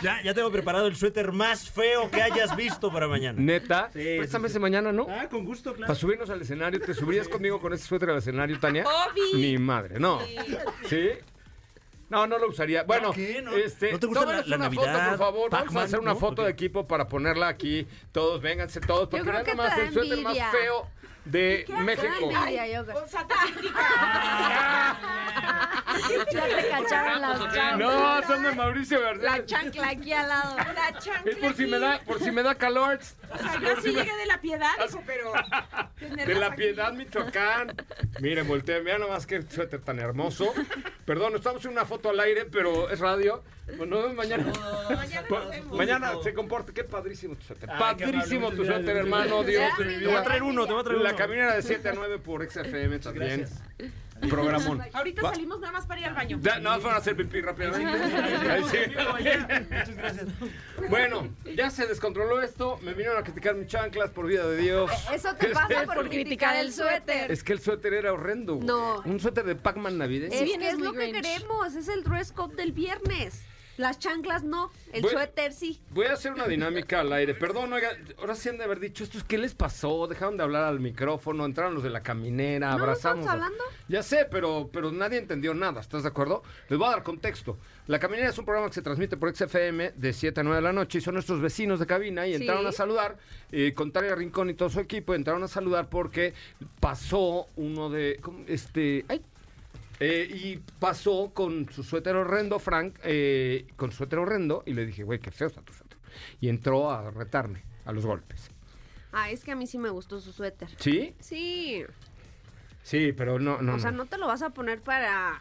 Ya, ya tengo preparado el suéter más feo que hayas visto para mañana. Neta, Sí, préstame sí, ese mañana, ¿no? Ah, con gusto, claro. Para subirnos al escenario, ¿te subirías conmigo con ese suéter al escenario, Tania? Obi. Ni madre, no. ¿Sí? No, no lo usaría. Bueno, ¿qué? ¿No? este, ¿No te gusta la- la una foto, Navidad, por favor. Vamos a hacer una no? foto de equipo para ponerla aquí. Todos, vénganse todos, porque creo vean que nomás te da el suéter más feo de México. Con satánica. Ya te cacharon las chanclas. No, son de Mauricio García. La chancla aquí al lado. La chancla Es por si aquí. me da, por si me da calor. O sea, yo sí llegué de la piedad, hijo, pero. De la aquí. Piedad, Michoacán. Miren, volteen, vean nomás qué suéter tan hermoso. Perdón, estamos en una foto al aire, pero es radio. Bueno, nos vemos mañana. Mañana nos vemos. Mañana se comporta. Qué padrísimo tu suéter. Ay, Padrísimo tu suéter, hermano. Dios Te voy a traer uno, te voy a traer uno. La caminera de 7 a 9 por XFM también. gracias. Programón. Ahorita Va. salimos nada más para ir al baño. Ya, no, van a hacer pipí rápidamente. Ahí sí. Muchas gracias. Bueno, ya se descontroló esto. Me vinieron a criticar mis chanclas, por vida de Dios. Eso te pasa por criticar el suéter. Es que el suéter era horrendo. No. Un suéter de Pac-Man navideño. Es que es lo que queremos, es el dress code del viernes. Las chanclas no, el Voy- suéter sí. Voy a hacer una dinámica al aire. Perdón, oiga, ahora sí han de haber dicho estos. ¿Qué les pasó? Dejaron de hablar al micrófono, entraron los de la caminera, No, abrazamos. estamos hablando. Ya sé, pero, pero nadie entendió nada, ¿estás de acuerdo? Les voy a dar contexto. La caminera es un programa que se transmite por XFM de 7 a 9 de la noche y son nuestros vecinos de cabina y Sí. entraron a saludar, eh, con Tania Rincón y todo su equipo, entraron a saludar porque pasó uno de. ¿cómo? Este. Ay, eh, y pasó con su suéter horrendo, Frank, eh, con su suéter horrendo, y le dije, güey, qué feo está tu suéter. Y entró a retarme a los golpes. Ah, es que a mí sí me gustó su suéter. ¿Sí? Sí. Sí, pero no, no. o sea, no. no te lo vas a poner para.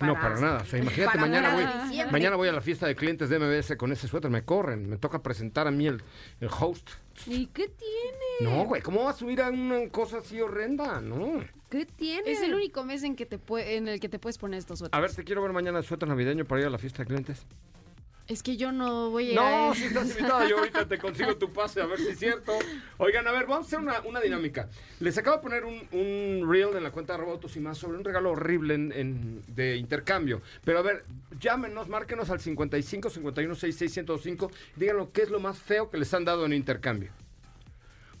No, para nada. O sea, imagínate, mañana voy, mañana voy a la fiesta de clientes de MBS con ese suéter, me corren, me toca presentar a mí el, el host. ¿Y qué tiene? No, güey, ¿cómo va a subir a una cosa así horrenda? No. ¿Qué tiene? Es el único mes en, que te pue- en el que te puedes poner estos suéteres. A ver, te quiero ver mañana suéter navideño para ir a la fiesta de clientes. Es que yo no voy a ir a No, si estás invitada, yo ahorita te consigo tu pase, a ver si es cierto. Oigan, a ver, vamos a hacer una, una dinámica. Les acabo de poner un, un reel en la cuenta de Robotos y más sobre un regalo horrible en- en- de intercambio. Pero a ver, llámenos, márquenos al 55 51 66 105. Díganos qué es lo más feo que les han dado en intercambio.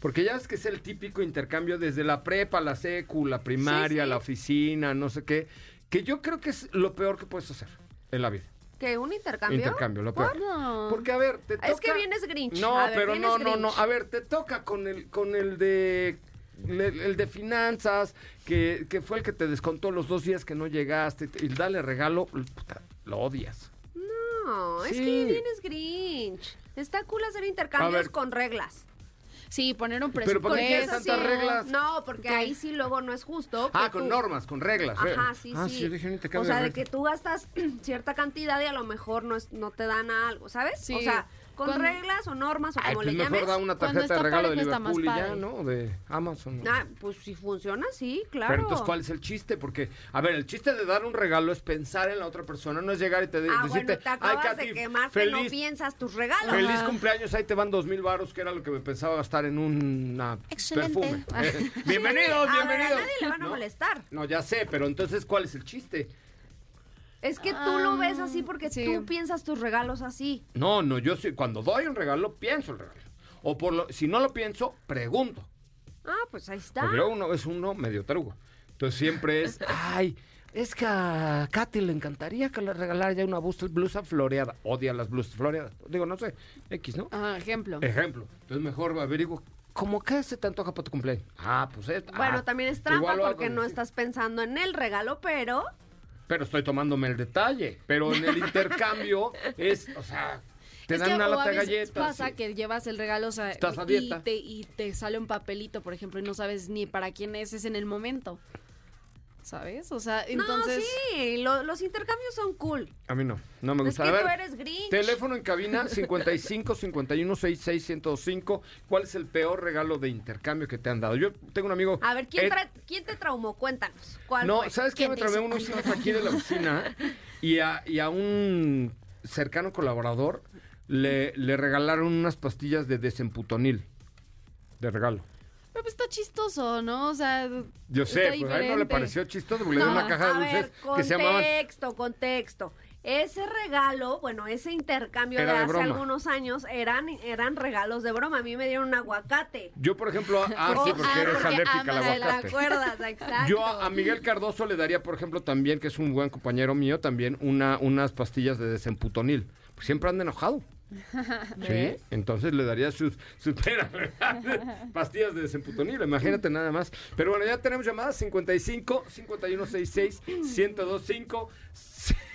Porque ya ves que es el típico intercambio desde la prepa, la secu, la primaria, Sí, sí. la oficina, no sé qué. Que yo creo que es lo peor que puedes hacer en la vida. ¿Qué? ¿Un intercambio? Intercambio, lo peor. No. Porque, a ver, te toca... Es que vienes Grinch. No, ver, pero no, no, no. A ver, te toca con el, con el de... El, el de finanzas, que, que fue el que te descontó los dos días que no llegaste, y dale regalo, puta, lo odias. No, es que vienes Grinch. Está cool hacer intercambios ver. con reglas. Sí, poner un Pero presupuesto. ¿por qué tantas sí. reglas? No, porque ahí sí luego no es justo. Ah, con tú- normas, con reglas. ¿eh? Ajá, sí, ah, sí. yo dije un o sea, de de que tú gastas cierta cantidad y a lo mejor no, es, no te dan algo, ¿sabes? Sí. O sea, con Con- reglas o normas o Ay, como pues le mejor llames. da una Cuando tarjeta de regalo de Liverpool y ya, padre. ¿no? De Amazon. Ah, pues si funciona, sí, claro. Pero entonces, ¿cuál es el chiste? Porque, a ver, el chiste de dar un regalo es pensar en la otra persona, no es llegar y te de- Ah, decirte, bueno, te ay, Katy, de quemar que no feliz, piensas tus regalos. Feliz Ajá. cumpleaños, ahí te van dos mil varos, que era lo que me pensaba gastar en un Excelente. perfume. Eh, bienvenidos, A ver, bienvenidos. a nadie le van a ¿No? molestar. No, ya sé, pero entonces, ¿cuál es el chiste? Es que tú lo ves así porque sí. tú piensas tus regalos así. No, no, yo sí, cuando doy un regalo, pienso el regalo. O por lo, si no lo pienso, pregunto. Ah, pues ahí está. Porque luego uno es uno medio tarugo. Entonces siempre es, ay, es que a Katy le encantaría que le regalara ya una blusa, blusa floreada. Odia las blusas floreadas. Digo, no sé, X, ¿no? Ajá, ejemplo. Ejemplo. Entonces mejor averiguo, ¿cómo que se te antoja para tu cumpleaños? Ah, pues es. Bueno, ah, también es trampa porque no sí. estás pensando en el regalo, pero Pero estoy tomándome el detalle. Pero en el intercambio es, o sea, te es dan que una lata de galletas. pasa sí. que llevas el regalo o sea, Estás a y, dieta. te, y te sale un papelito, por ejemplo, y no sabes ni para quién es, es en el momento. ¿Sabes? O sea, entonces... no, sí, lo- los intercambios son cool. A mí no, no me Es gusta. que a ver, tú eres Grinch. Teléfono en cabina 55 51 66 105. ¿Cuál es el peor regalo de intercambio que te han dado? Yo tengo un amigo. A ver, ¿quién, Ed- tra- ¿quién te traumó? Cuéntanos. ¿Cuál No, fue? ¿sabes qué? ¿Quién Me traumé unos hijos aquí de la oficina y a, y a un cercano colaborador le, le regalaron unas pastillas de desemputonil de regalo. Pero pues está chistoso, ¿no? O sea, Yo sé, pues a él no le pareció chistoso porque le dio una caja de a dulces ver, que se llamaban contexto, contexto. Ese regalo, bueno, ese intercambio Era de de hace broma. algunos años eran, eran regalos de broma. A mí me dieron un aguacate. Yo, por ejemplo, ah, Oh, sí, porque ah, eres porque alérgica al el aguacate. ¿Te acuerdas? Exacto. Yo a, a Miguel Cardoso le daría, por ejemplo, también, que es un buen compañero mío, también una, unas pastillas de desemputonil. Pues siempre anda enojado. Sí, entonces le daría sus, sus pastillas de desemputonil, imagínate nada más. Pero bueno, ya tenemos llamadas 55 5166 1025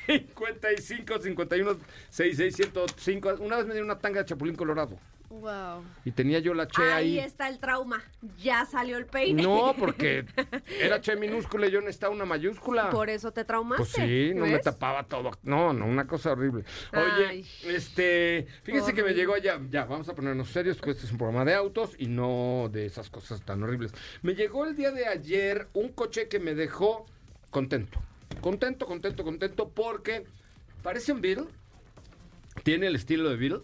55 51 66 105. Una vez me dieron una tanga de chapulín colorado Wow. y tenía yo la che Ahí ahí. está el trauma. Ya salió el peine. No, porque era che minúscula y yo necesitaba una mayúscula. Por eso te traumaste. Pues sí, no me tapaba todo. No, no, una cosa horrible. Oye, Ay. este, fíjense que me llegó ya, ya, vamos a ponernos serios, que este es un programa de autos y no de esas cosas tan horribles. Me llegó el día de ayer un coche que me dejó contento. Contento, contento, contento, porque parece un Beetle. Tiene el estilo de Beetle.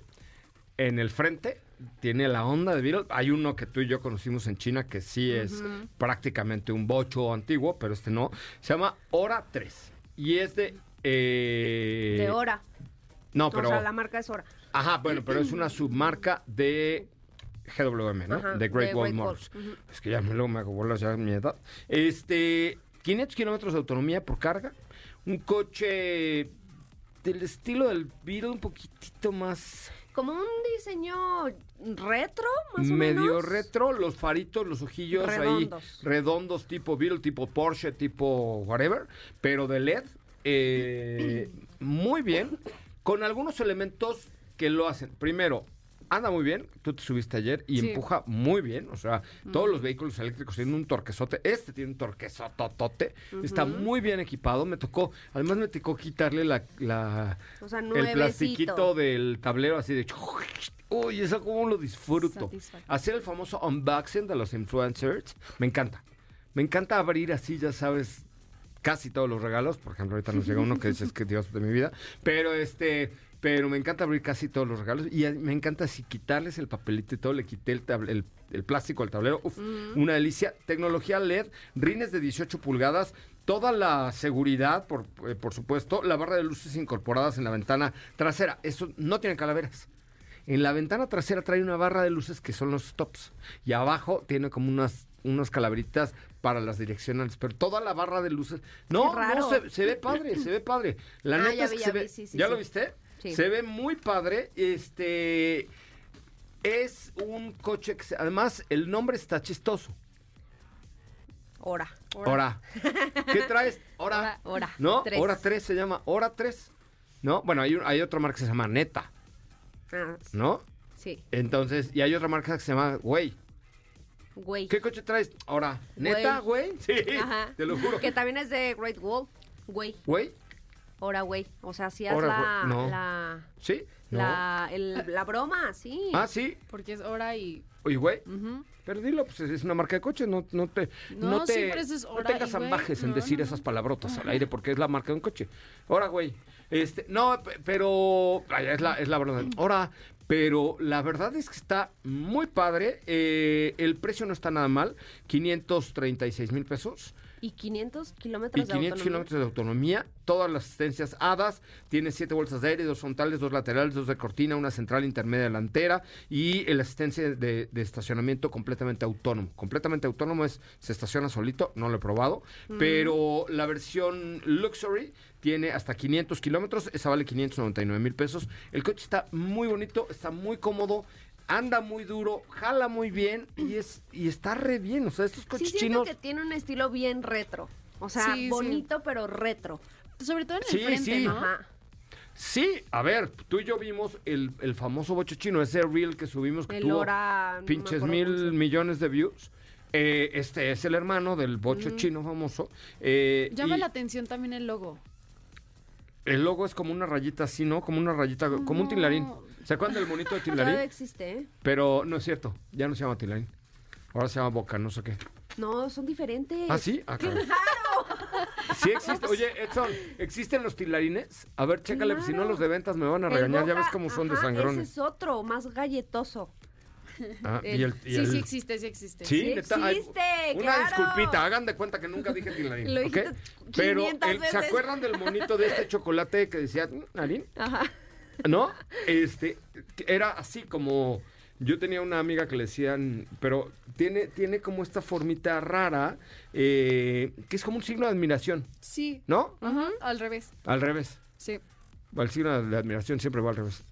En el frente tiene la onda de Beetle. Hay uno que tú y yo conocimos en China que sí es prácticamente un bocho antiguo, pero este no. Se llama Hora 3. Y es de... eh, De hora. No, pero... O sea, la marca es Hora. Ajá, bueno, pero es una submarca de GWM, ¿no? Ajá, de Great de Wall. Motors. Es que ya me, luego me hago bolas ya en mi edad. Este, 500 kilómetros de autonomía por carga. Un coche del estilo del Beetle, un poquitito más Como un diseño retro, más o medio menos. retro. Los faritos, los ojillos Redondos. ahí redondos, tipo Beetle, tipo Porsche, tipo whatever, pero de LED. eh, muy bien, con algunos elementos que lo hacen. Primero, anda muy bien, tú te subiste ayer y Sí. empuja muy bien, o sea, todos los vehículos eléctricos tienen un torquesote, este tiene un torquesototote, está muy bien equipado, me tocó, además me tocó quitarle la, la- O sea, el plastiquito del tablero así de... Uy, eso como lo disfruto. Hacer el famoso unboxing de los influencers, me encanta. Me encanta abrir así, ya sabes, casi todos los regalos. Por ejemplo, ahorita nos llega uno que dices que Dios de mi vida. Pero este, pero me encanta abrir casi todos los regalos. Y me encanta así quitarles el papelito y todo. Le quité el, table- el, el plástico al tablero. Uf, una delicia. Tecnología LED, rines de 18 pulgadas. Toda la seguridad, por, eh, por supuesto. La barra de luces incorporadas en la ventana trasera. Eso no tiene calaveras. En la ventana trasera trae una barra de luces que son los stops. Y abajo tiene como unas, unas calaveritas para las direccionales. Pero toda la barra de luces. No, no, se, se ve padre, se ve padre. La Ah, neta ya es vi, que ya se vi, ve. sí, sí, ¿Ya sí. lo viste? Sí. Se ve muy padre. Este. Es un coche que se- además el nombre está chistoso. Hora. Hora. ¿Qué traes? Hora. Hora. ¿No? Tres. Hora 3 se llama Hora 3. ¿No? Bueno, hay, un- hay otra marca que se llama Neta, Ah, ¿no? sí, Entonces, y hay otra marca que se llama Güey. güey. ¿Qué coche traes? Ahora, ¿neta, güey? Sí, Ajá. te lo juro. Que también es de Great Wall. Güey. ¿Güey? Hora, güey. O sea, hacías la. No. la, ¿Sí? No. la, el- la broma, sí. Ah, sí. Porque es hora y... Oye, güey. Ujú. Pero dilo, pues es una marca de coche, no, no te, no, No, te, siempre es no hora tengas y güey. ambajes en No, decir no, esas no. palabrotas al aire porque es la marca de un coche. Ahora, güey, este, no, pe- pero, es la, es la verdad. Ahora, pero la verdad es que está muy padre, eh, el precio no está nada mal, 536 mil pesos. Y 500 Y kilómetros de 500 autonomía. kilómetros de autonomía, todas las asistencias HADAS, tiene siete bolsas de aire, dos frontales, dos laterales, dos de cortina, una central intermedia delantera y el asistencia de, de estacionamiento completamente autónomo. Completamente autónomo es, se estaciona solito, no lo he probado, pero la versión Luxury tiene hasta 500 kilómetros, esa vale 599 mil pesos. El coche está muy bonito, está muy cómodo. Anda muy duro, jala muy bien y es y está re bien. O sea, estos Sí, coches siento chinos. que tiene un estilo bien retro. O sea, Sí, sí. bonito, pero retro. Sobre todo en el Sí, frente, sí. ¿no? Ajá. Sí, a ver, tú y yo vimos el, el famoso bocho chino, ese reel que subimos que El tuvo hora. pinches mil millones de views. Eh, este es el hermano del bocho chino famoso. Eh, Llama y la atención también el logo. El logo es como una rayita así, ¿no? Como una rayita, como un tilarín. ¿Se acuerdan del monito de Todavía tilarín? existe, ¿eh? Pero no es cierto, ya no se llama tilarín. Ahora se llama boca, no sé qué. No, son diferentes. ¿Ah, sí? Ah, caray. Sí existe. Oye, Edson, ¿existen los tilarines? A ver, chécale, si no Claro. los de ventas me van a regañar. ya ves cómo son de sangrones. Ese es otro, más galletoso. Ah, el- y el, y Sí, el- sí existe, sí existe. Sí, Sí neta, ay, existe, Una claro. disculpita, hagan de cuenta que nunca dije tilarín. Lo ¿ok? dijiste Pero 500 el- ¿se acuerdan del monito de este chocolate que decía "Mm, Harín? Ajá. ¿No? Este, era así como. Yo tenía una amiga que le decían, pero tiene, tiene como esta formita rara, eh, que es como un signo de admiración, Sí. ¿no? Ajá, al revés. Al revés. Sí. El signo de admiración siempre va al revés.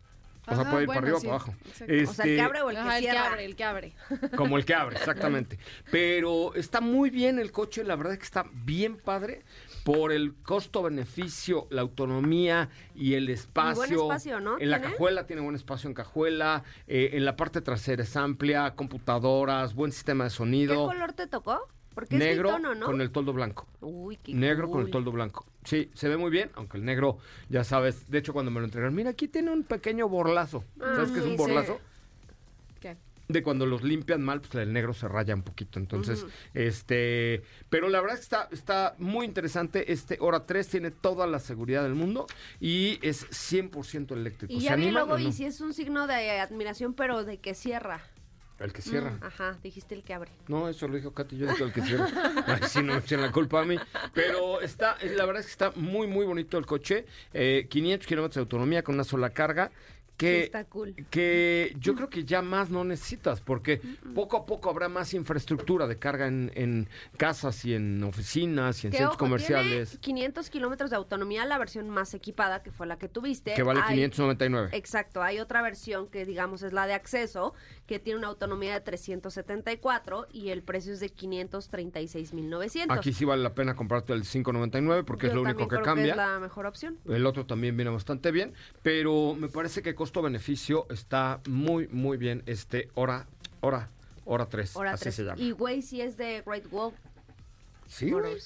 O sea, Ajá, puede ir para arriba o sí, para abajo. exacto. O sea, el que Este, abre o el que Ajá, el que cierra. abre, el que abre. Como el que abre, exactamente. Pero está muy bien el coche, la verdad es que está bien padre por el costo-beneficio, la autonomía y el espacio. espacio, ¿no? En la ¿Tiene? cajuela tiene buen espacio en cajuela, eh, en la parte trasera es amplia, computadoras, buen sistema de ¿Qué sonido. color te tocó? Porque Negro es tono, ¿no? con el toldo blanco. Uy, qué Negro con el toldo blanco. Sí, se ve muy bien, aunque el negro, ya sabes, de hecho cuando me lo entregaron, mira, aquí tiene un pequeño borlazo. ¿Sabes qué es un sí. borlazo? ¿Qué? de cuando los limpian mal, pues el negro se raya un poquito. Entonces, este, pero la verdad es que está, está muy interesante. Este Hora 3 tiene toda la seguridad del mundo y es 100% eléctrico. Y ¿Se ya vi el animan logo o no? y sí es un signo de admiración, pero de que cierra. El que cierra. Mm, ajá, dijiste el que abre. No, eso lo dijo Katy, yo dije el que cierra. Ay, sí, no me echen la culpa a mí. Pero está, la verdad es que está muy, muy bonito el coche. Eh, 500 kilómetros de autonomía con una sola carga. Que, Sí, está cool. que yo creo que ya más no necesitas, porque poco a poco habrá más infraestructura de carga en, en casas y en oficinas y en centros ojo, comerciales, Tiene 500 kilómetros de autonomía, la versión más equipada, que fue la que tuviste. que vale Hay- 599. Exacto, hay otra versión que digamos es la de acceso, que tiene una autonomía de 374 y el precio es de 536.900. Aquí sí vale la pena comprarte el 599 porque es lo único que creo cambia. es la mejor opción. El otro también viene bastante bien, pero me parece que costo-beneficio está muy, muy bien este hora, hora, hora 3. Hora así se llama. Y güey, si es de Great Wall. ¿Sí, güey?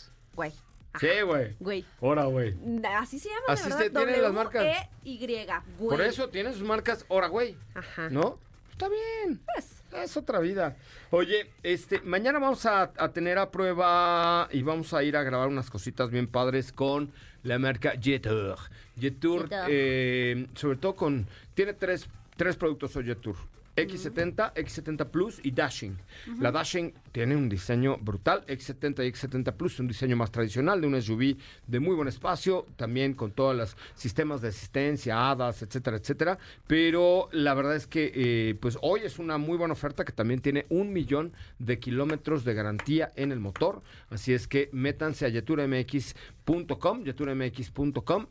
Sí, güey. Güey. Hora, güey. Así se llama, Así de se tienen las marcas. W-E-Y, güey. Por eso tiene sus marcas hora, güey. Ajá. ¿No? Está bien. Pues, Es otra vida. Oye, este, mañana vamos a, a tener a prueba y vamos a ir a grabar unas cositas bien padres con la marca Jetour. Jetour, eh, sobre todo con, tiene tres, tres productos hoy Jetour. X70, X70 Plus y Dashing. La Dashing tiene un diseño brutal. X70 y X70 Plus, un diseño más tradicional de un SUV de muy buen espacio, también con todos los sistemas de asistencia, HADAS, etcétera, etcétera. Pero la verdad es que eh, pues hoy es una muy buena oferta que también tiene un millón de kilómetros de garantía en el motor. Así es que métanse a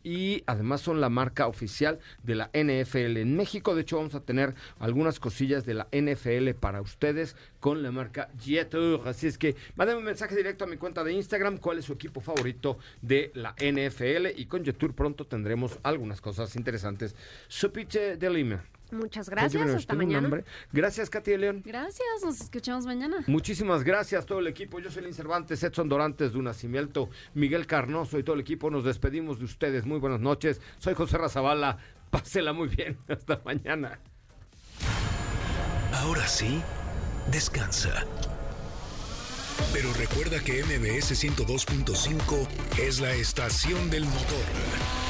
y además son la marca oficial de la NFL en México. De hecho, vamos a tener algunas cosillas de la NFL para ustedes con la marca Jetour. Así es que mándenme un mensaje directo a mi cuenta de Instagram cuál es su equipo favorito de la NFL y con Jetour pronto tendremos algunas cosas interesantes. Supiche de Lima. Muchas gracias. Hasta mañana. Gracias, Katy de León. Gracias, nos escuchamos mañana. Muchísimas gracias todo el equipo. Yo soy Lin Cervantes, Edson Dorantes de Nacimiento, Miguel Carnoso y todo el equipo. Nos despedimos de ustedes. Muy buenas noches. Soy José Razabala. Pásela muy bien. Hasta mañana. Ahora sí, descansa. Pero recuerda que MBS 102.5 es la estación del motor.